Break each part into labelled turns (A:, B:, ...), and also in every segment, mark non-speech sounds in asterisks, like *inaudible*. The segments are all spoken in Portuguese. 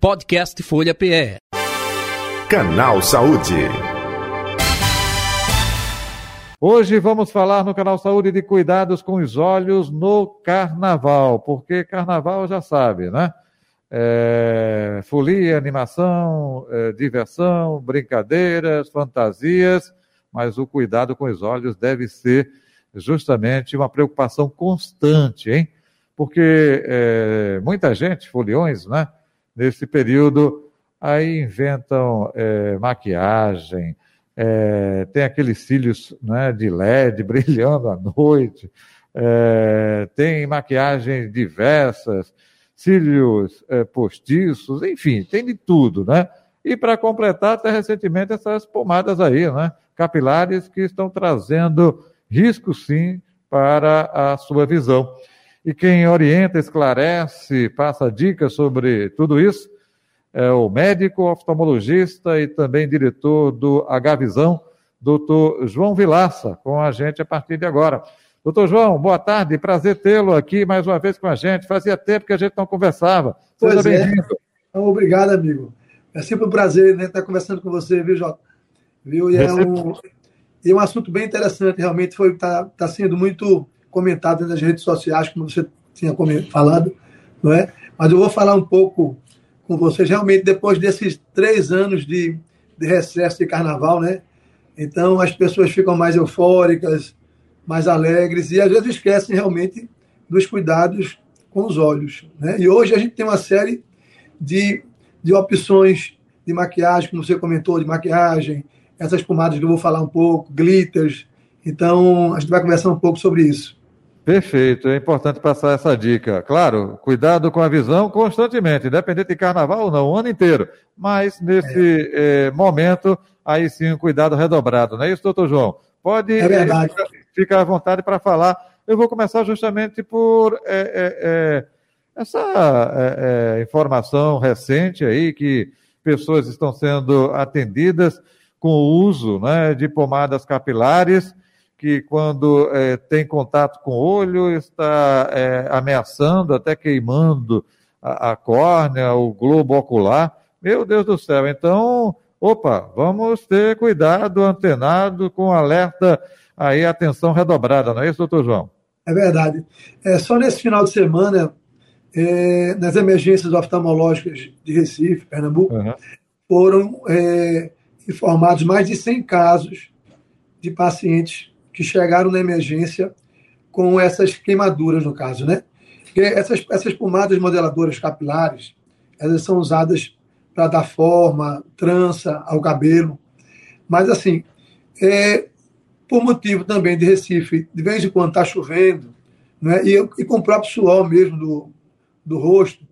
A: Podcast Folha PE.
B: Canal Saúde.
C: Hoje vamos falar no Canal Saúde de cuidados com os olhos no carnaval, porque carnaval já sabe, né? É, folia, animação, é, diversão, brincadeiras, fantasias, mas o cuidado com os olhos deve ser justamente uma preocupação constante, hein? Porque é, muita gente, foliões, né? Nesse período, aí inventam é, maquiagem, é, tem aqueles cílios né, de LED *laughs* brilhando à noite, é, tem maquiagens diversas, cílios é, postiços, enfim, tem de tudo, né? E para completar, até recentemente, essas pomadas aí, né? Capilares que estão trazendo risco, sim, para a sua visão. E quem orienta, esclarece, passa dicas sobre tudo isso é o médico oftalmologista e também diretor do H-Visão, doutor João Vilaça, com a gente a partir de agora. Doutor João, boa tarde, prazer tê-lo aqui mais uma vez com a gente. Fazia tempo que a gente não conversava.
D: Seja é. bem-vindo. É. Obrigado, amigo. É sempre um prazer né, estar conversando com você, viu, Jota? Viu? E é um, e é um assunto bem interessante, realmente foi está tá sendo muito comentado nas redes sociais, como você tinha falado, não é? Mas eu vou falar um pouco com vocês, realmente, depois desses três anos de, de recesso de carnaval, né? Então, as pessoas ficam mais eufóricas, mais alegres, e às vezes esquecem realmente dos cuidados com os olhos, né? E hoje a gente tem uma série de, de opções de maquiagem, como você comentou, de maquiagem, essas pomadas que eu vou falar um pouco, glitters. Então, a gente vai conversar um pouco sobre isso.
C: Perfeito, é importante passar essa dica. Claro, cuidado com a visão constantemente, independente de carnaval ou não, o ano inteiro. Mas nesse é. Eh, momento, aí sim, um cuidado redobrado, não é isso, doutor João? Pode é
D: verdade.
C: Eh, ficar à vontade para falar. Eu vou começar justamente por é, essa informação recente aí que pessoas estão sendo atendidas com o uso né, de pomadas capilares que quando é, tem contato com o olho está é, ameaçando, até queimando a, a córnea, o globo ocular. Meu Deus do céu, então, opa, vamos ter cuidado, antenado, com alerta aí, atenção redobrada, não é isso, doutor João?
D: É verdade. É, só nesse final de semana, é, nas emergências oftalmológicas de Recife, Pernambuco, uhum. foram é, informados mais de 100 casos de pacientes que chegaram na emergência com essas queimaduras, no caso, né? Essas, essas pomadas modeladoras capilares, elas são usadas para dar forma, trança ao cabelo. Mas, assim, é, por motivo também de Recife, de vez em quando está chovendo, né? e, e com o próprio suor mesmo do, do rosto,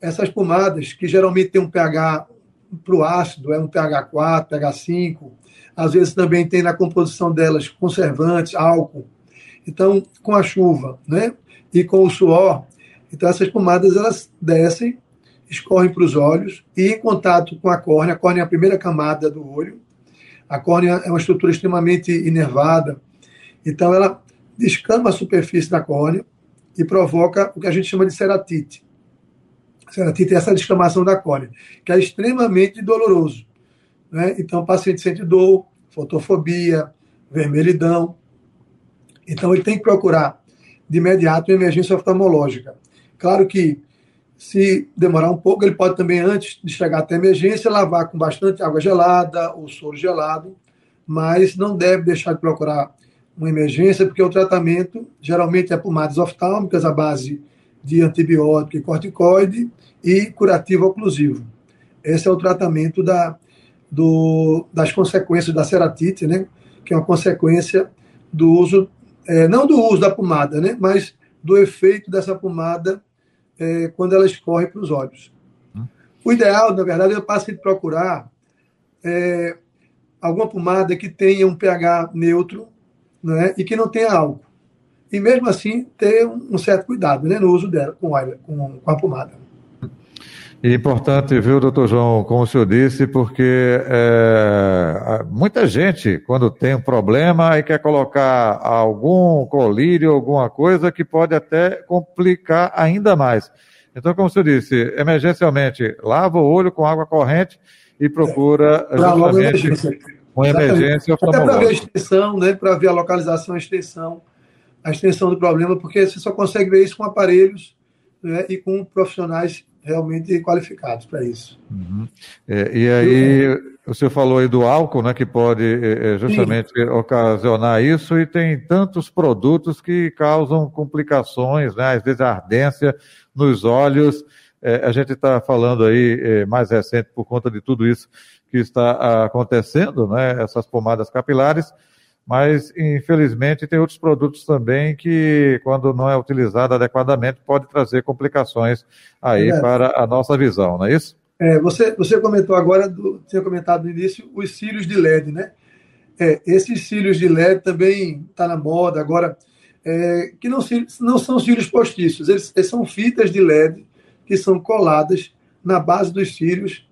D: essas pomadas, que geralmente tem um pH para o ácido, é um pH 4, pH 5, às vezes também tem na composição delas conservantes, álcool. Então, com a chuva, né? E com o suor, então essas pomadas elas descem, escorrem para os olhos e em contato com a córnea, a córnea é a primeira camada do olho. A córnea é uma estrutura extremamente inervada, então ela descama a superfície da córnea e provoca o que a gente chama de ceratite. Ceratite é essa descamação da córnea, que é extremamente doloroso. Né? Então, o paciente sente dor, fotofobia, vermelhidão. Então, ele tem que procurar de imediato uma emergência oftalmológica. Claro que, se demorar um pouco, ele pode também, antes de chegar até a emergência, lavar com bastante água gelada ou soro gelado, mas não deve deixar de procurar uma emergência, porque o tratamento geralmente é pomadas oftálmicas à base de antibiótico e corticoide e curativo oclusivo. Esse é o tratamento da do, das consequências da ceratite, né? que é uma consequência do uso, é, não do uso da pomada, né? mas do efeito dessa pomada é, quando ela escorre para os olhos. Hum. O ideal, na verdade, é o paciente procurar é, alguma pomada que tenha um pH neutro né? e que não tenha álcool. E mesmo assim, ter um certo cuidado né? no uso dela com, com, com a pomada.
C: E importante, viu, doutor João, como o senhor disse, porque é, muita gente, quando tem um problema, aí quer colocar algum colírio, alguma coisa que pode até complicar ainda mais. Então, como você disse, emergencialmente, lava o olho com água corrente e procura é, justamente uma emergência
D: Até para ver a extensão, né, para ver a localização, a extensão, a extensão do problema, porque você só consegue ver isso com aparelhos né, e com profissionais realmente qualificados para isso.
C: Uhum. É, e aí, o senhor falou aí do álcool, né, que pode é, é justamente Sim. ocasionar isso, e tem tantos produtos que causam complicações, né, às vezes ardência nos olhos. É, a gente está falando aí é, mais recente por conta de tudo isso que está acontecendo, né, essas pomadas capilares, mas infelizmente tem outros produtos também que, quando não é utilizado adequadamente, pode trazer complicações aí é. para a nossa visão, não é isso?
D: É, você, você comentou agora, do, tinha comentado no início, os cílios de LED, né? É, esses cílios de LED também está na moda agora, é, que não, não são cílios postiços, eles, eles, são fitas de LED que são coladas na base dos cílios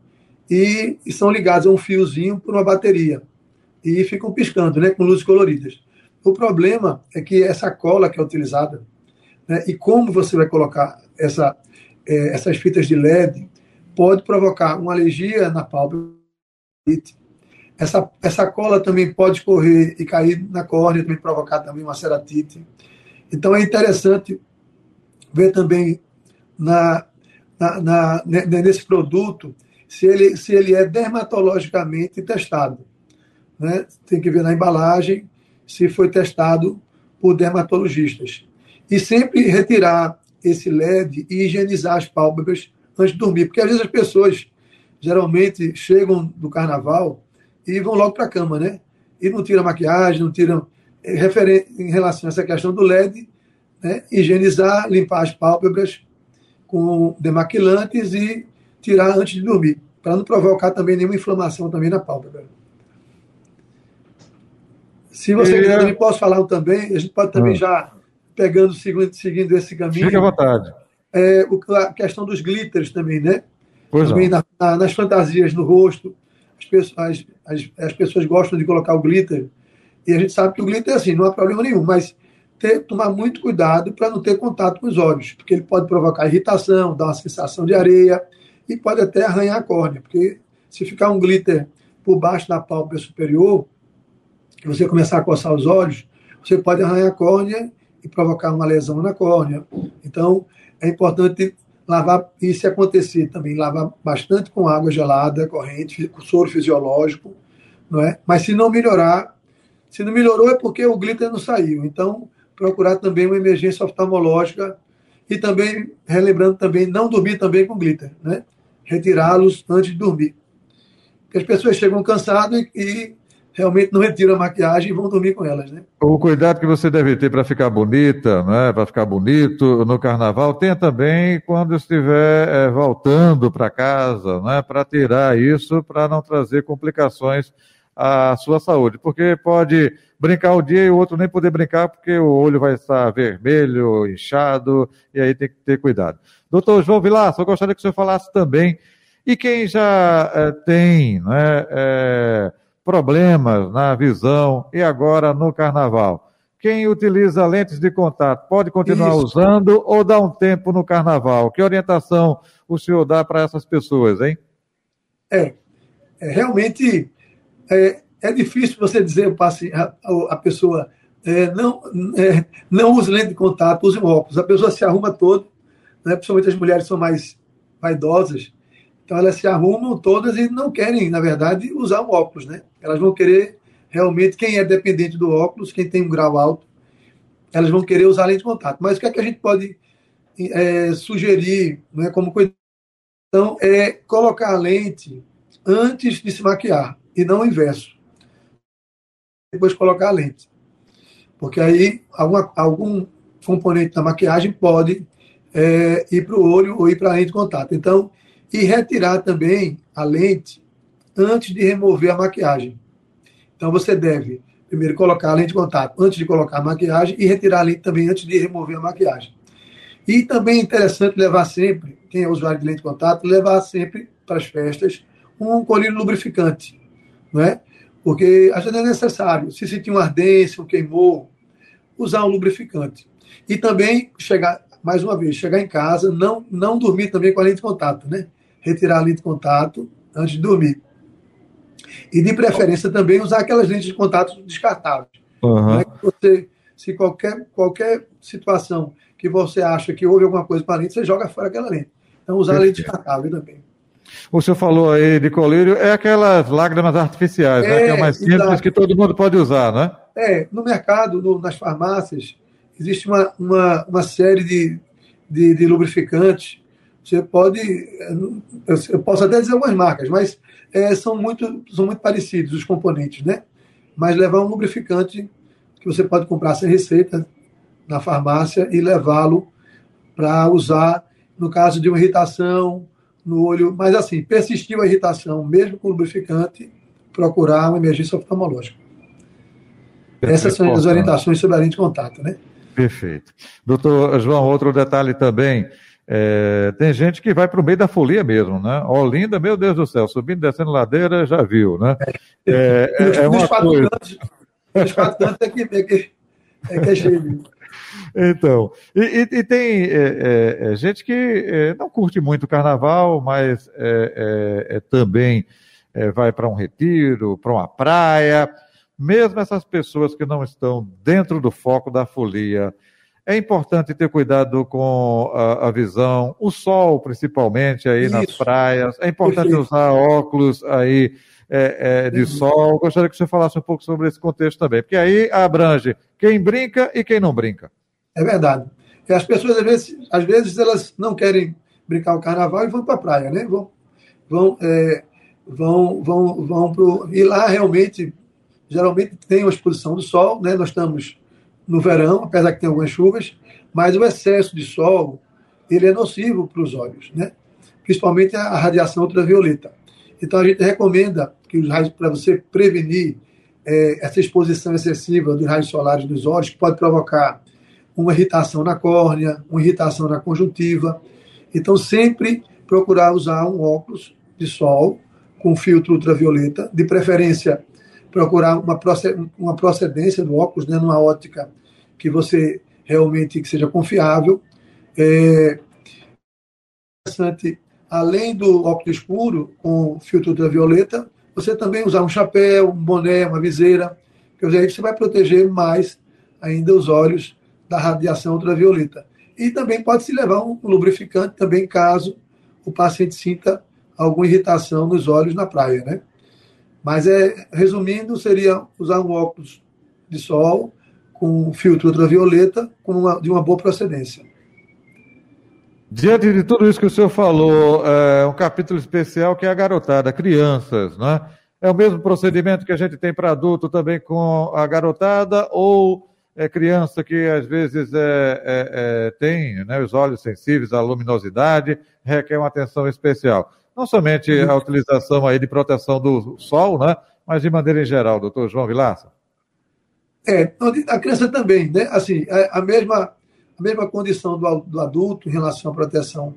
D: e, e são ligados a um fiozinho por uma bateria e ficam piscando, né, com luzes coloridas. O problema é que essa cola que é utilizada, né, e como você vai colocar essa, é, essas fitas de LED, pode provocar uma alergia na pálpebra. Essa, essa cola também pode escorrer e cair na córnea, também provocar também uma ceratite. Então é interessante ver também na, na, na, nesse produto se ele, se ele é dermatologicamente testado né, tem que ver na embalagem se foi testado por dermatologistas. E sempre retirar esse LED e higienizar as pálpebras antes de dormir, porque às vezes as pessoas geralmente chegam do carnaval e vão logo para a cama, né? E não tiram maquiagem, não tiram. Eh, em relação a essa questão do LED, né? higienizar, limpar as pálpebras com demaquilantes e tirar antes de dormir, para não provocar também nenhuma inflamação também na pálpebra. Se você e... quiser, também posso falar também, a gente pode também ah. já pegando, seguindo, seguindo esse caminho.
C: Fique à vontade.
D: É, a questão dos glitters também, né? Pois também na, na, nas fantasias no rosto. As pessoas, as, as, pessoas gostam de colocar o glitter. E a gente sabe que o glitter, assim, não há problema nenhum, mas ter, tomar muito cuidado para não ter contato com os olhos, porque ele pode provocar irritação, dar uma sensação de areia e pode até arranhar a córnea, porque se ficar um glitter por baixo da pálpebra superior, que você começar a coçar os olhos, você pode arranhar a córnea e provocar uma lesão na córnea. Então, é importante lavar, e se acontecer também, lavar bastante com água gelada, corrente, com soro fisiológico, não é? Mas se não melhorar, se não melhorou é porque o glitter não saiu. Então, procurar também uma emergência oftalmológica e também, relembrando também, não dormir também com glitter, né? Retirá-los antes de dormir. Porque as pessoas chegam cansadas e, e realmente não retiram a maquiagem e vão dormir com elas, né?
C: O cuidado que você deve ter para ficar bonita, né? Para ficar bonito no carnaval, tenha também quando estiver é, voltando para casa, né? Para tirar isso, para não trazer complicações à sua saúde, porque pode brincar o dia e o outro nem poder brincar porque o olho vai estar vermelho, inchado, e aí tem que ter cuidado. Doutor João Vilar, eu gostaria que o senhor falasse também, e quem já é, tem, né? É, problemas na visão e agora no carnaval. Quem utiliza lentes de contato pode continuar Isso. usando ou dar um tempo no carnaval? Que orientação o senhor dá para essas pessoas, hein?
D: É, é realmente é, é, difícil você dizer a, a pessoa é, não, é, não use lente de contato, use um óculos. A pessoa se arruma todo, né, principalmente as mulheres são mais vaidosas, então elas se arrumam todas e não querem, na verdade, usar um óculos, né? Elas vão querer realmente, quem é dependente do óculos, quem tem um grau alto, elas vão querer usar lente de contato. Mas o que é que a gente pode é, sugerir, né, como então, é colocar a lente antes de se maquiar e não o inverso. Depois colocar a lente. Porque aí alguma, algum componente da maquiagem pode é, ir para o olho ou ir para a lente de contato. Então, e retirar também a lente antes de remover a maquiagem. Então você deve primeiro colocar a lente de contato antes de colocar a maquiagem e retirar a lente também antes de remover a maquiagem. E também é interessante levar sempre, quem é usuário de lente de contato, levar sempre para as festas um colírio lubrificante, não é? Porque às vezes é necessário, se sentir uma ardência, um queimou, usar um lubrificante. E também chegar mais uma vez, chegar em casa, não, não dormir também com a lente de contato, né? Retirar a lente de contato antes de dormir. E, de preferência, também usar aquelas lentes de contato descartáveis. Uhum. Né? Você, se qualquer, qualquer situação que você acha que houve alguma coisa com a lente, você joga fora aquela lente. Então, usar Perfeito. a lente descartável também.
C: O senhor falou aí de colírio, é aquelas lágrimas artificiais, é, né? Que é mais simples exato. que todo mundo pode usar, né?
D: É, no mercado, no, nas farmácias, existe uma, uma, uma série de, de, de, lubrificantes. Você pode, eu posso até dizer algumas marcas, mas é, são, muito, são muito parecidos os componentes, né? Mas levar um lubrificante que você pode comprar sem receita na farmácia e levá-lo para usar no caso de uma irritação no olho. Mas assim, persistiu a irritação, mesmo com lubrificante, procurar uma emergência oftalmológica. Essas são as orientações sobre a lente de contato, né?
C: Perfeito. Doutor João, outro detalhe também. É, tem gente que vai para o meio da folia mesmo, né? Olinda, meu Deus do céu, subindo e descendo ladeira, já viu, né?
D: É, é, é uma coisa... Os quatro cantos é que é, que, é, que é cheio.
C: Então, e, e, e tem é, é, é gente que é, não curte muito o carnaval, mas também vai para um retiro, para uma praia mesmo essas pessoas que não estão dentro do foco da folia, é importante ter cuidado com a, a visão, o sol principalmente aí Isso. nas praias, é importante Perfeito. usar óculos aí é, é, de uhum. sol. Gostaria que você falasse um pouco sobre esse contexto também, porque aí abrange quem brinca e quem não brinca.
D: É verdade. As pessoas, às vezes, às vezes, elas não querem brincar o carnaval e vão para a praia, né? Vão, vão, é, vão, vão, vão pro... E lá realmente geralmente tem uma exposição do sol, né? Nós estamos no verão, apesar que tem algumas chuvas, mas o excesso de sol ele é nocivo para os olhos, né? Principalmente a radiação ultravioleta. Então a gente recomenda que os raios para você prevenir é, essa exposição excessiva dos raios solares nos olhos, que pode provocar uma irritação na córnea, uma irritação na conjuntiva. Então sempre procurar usar um óculos de sol com filtro ultravioleta, de preferência procurar uma procedência do óculos, né, numa ótica que você realmente que seja confiável. É interessante, além do óculos escuro com filtro ultravioleta, você também usar um chapéu, um boné, uma viseira, que aí você vai proteger mais ainda os olhos da radiação ultravioleta. E também pode se levar um lubrificante também caso o paciente sinta alguma irritação nos olhos na praia, né? Mas, é, resumindo, seria usar um óculos de sol com filtro ultravioleta com uma, de uma boa procedência.
C: Diante de tudo isso que o senhor falou, é um capítulo especial que é a garotada, crianças, né? É o mesmo procedimento que a gente tem para adulto também com a garotada ou é criança que às vezes é, é, é, tem né, os olhos sensíveis à luminosidade, requer uma atenção especial não somente a utilização aí de proteção do sol, né, mas de maneira em geral, doutor João Vilaça?
D: É, a criança também, né? Assim, é a mesma, a mesma condição do, do adulto em relação à proteção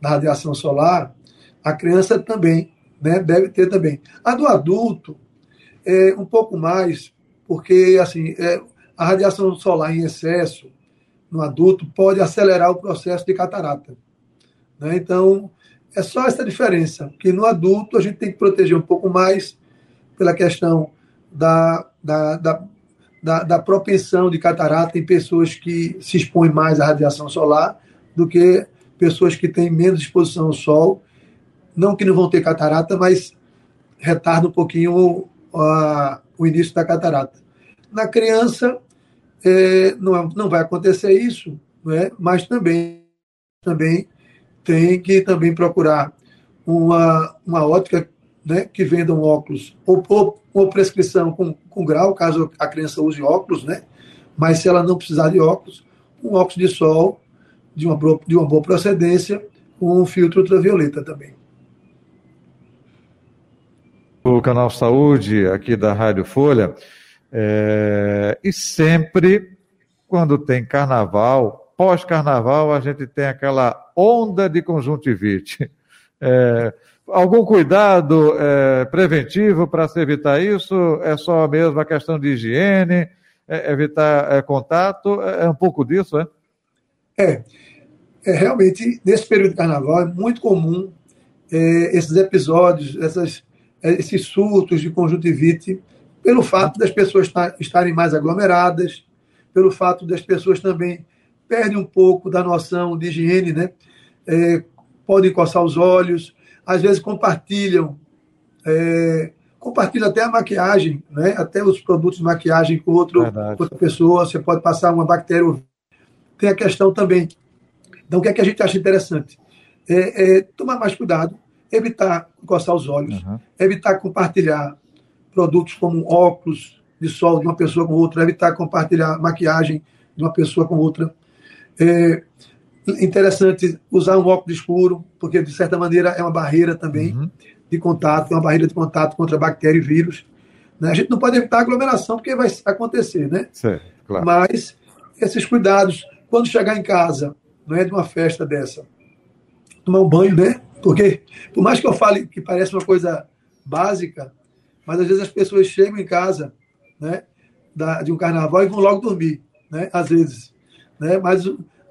D: da radiação solar, a criança também, né? Deve ter também. A do adulto é um pouco mais, porque assim, é, a radiação solar em excesso no adulto pode acelerar o processo de catarata. Né? Então, é só essa diferença, que no adulto a gente tem que proteger um pouco mais pela questão da, da, da, da, da propensão de catarata em pessoas que se expõem mais à radiação solar do que pessoas que têm menos exposição ao sol. Não que não vão ter catarata, mas retarda um pouquinho a, o início da catarata. Na criança, é, não, não vai acontecer isso, não é? mas também, também tem que também procurar uma, uma ótica né, que venda um óculos, ou, ou, ou prescrição com, com grau, caso a criança use óculos, né? mas se ela não precisar de óculos, um óculos de sol de uma, de uma boa procedência, com um filtro ultravioleta também.
C: O canal Saúde, aqui da Rádio Folha, é... e sempre, quando tem carnaval, pós-carnaval a gente tem aquela onda de conjuntivite. É, algum cuidado é, preventivo para se evitar isso? É só mesmo a questão de higiene, é, evitar é, contato? É, é, um pouco disso, é?
D: É. é, realmente, nesse período de carnaval, é muito comum é, esses episódios, essas, esses surtos de conjuntivite, pelo fato das pessoas estarem mais aglomeradas, pelo fato das pessoas também perdem um pouco da noção de higiene, né? É, podem coçar os olhos, às vezes compartilham, é, compartilham até a maquiagem, né? até os produtos de maquiagem com outro, outra pessoa, você pode passar uma bactéria. Tem a questão também. Então, o que é que a gente acha interessante? É, é tomar mais cuidado, evitar coçar os olhos, uhum. evitar compartilhar produtos como óculos de sol de uma pessoa com outra, evitar compartilhar maquiagem de uma pessoa com outra. É interessante usar um óculos escuro, porque de certa maneira é uma barreira também uhum. de contato, é uma barreira de contato contra bactéria e vírus. Né? A gente não pode evitar aglomeração, porque vai acontecer, né?
C: Sim, claro.
D: Mas esses cuidados, quando chegar em casa, não é de uma festa dessa, tomar um banho, né? Porque, por mais que eu fale que parece uma coisa básica, mas às vezes as pessoas chegam em casa, né, da, de um carnaval e vão logo dormir, né, às vezes, né, mas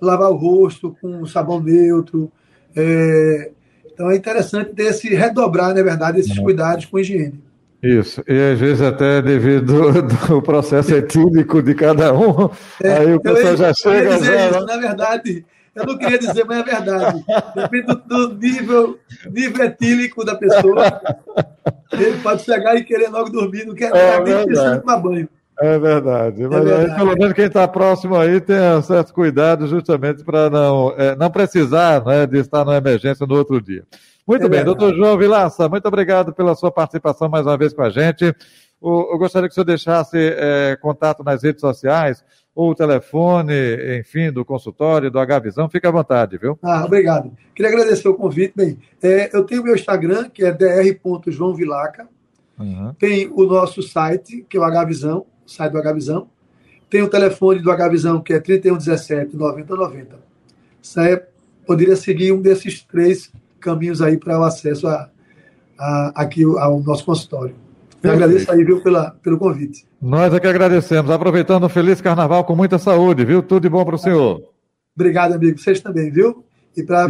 D: lavar o rosto com sabão neutro, é, então é interessante ter esse redobrar, na verdade, esses cuidados com higiene.
C: Isso, e às vezes até devido *laughs* do processo etílico de cada um, é, aí o pessoal já chega.
D: Já... Isso, na verdade, eu não queria dizer, mas é verdade. Depende do, do nível, nível etílico da pessoa. *laughs* Ele pode chegar e querer logo dormir, não quer é, nem precisar tomar banho.
C: É verdade. É Mas verdade. Aí, pelo menos quem está próximo aí tem um certo cuidado justamente para não, é, não precisar né, de estar na emergência no outro dia. Muito é bem, verdade. doutor João Vilaça, muito obrigado pela sua participação mais uma vez com a gente. Eu gostaria que o senhor deixasse é, contato nas redes sociais, ou o telefone, enfim, do consultório, do H-Visão, fique à vontade, viu?
D: Ah, obrigado. Queria agradecer o convite. Bem, é, eu tenho meu Instagram, que é dr.joãovilaca. Uhum. Tem o nosso site, que é o H-Visão, site do H-Visão. Tem o telefone do H-Visão, que é 3117 9090. Isso aí poderia seguir um desses três caminhos aí para o acesso a, a, aqui ao nosso consultório. Eu agradeço aí, viu, pela, pelo convite.
C: Nós é que agradecemos. Aproveitando um feliz carnaval com muita saúde, viu? Tudo de bom para o senhor.
D: Obrigado, amigo. Vocês também, viu? E para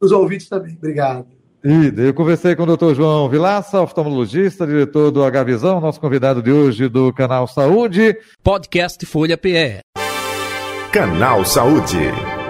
D: os ouvintes também. Obrigado.
C: Ida. Eu conversei com o doutor João Vilaça, oftalmologista, diretor do H-Visão, nosso convidado de hoje do Canal Saúde.
A: Podcast Folha PE.
B: Canal Saúde.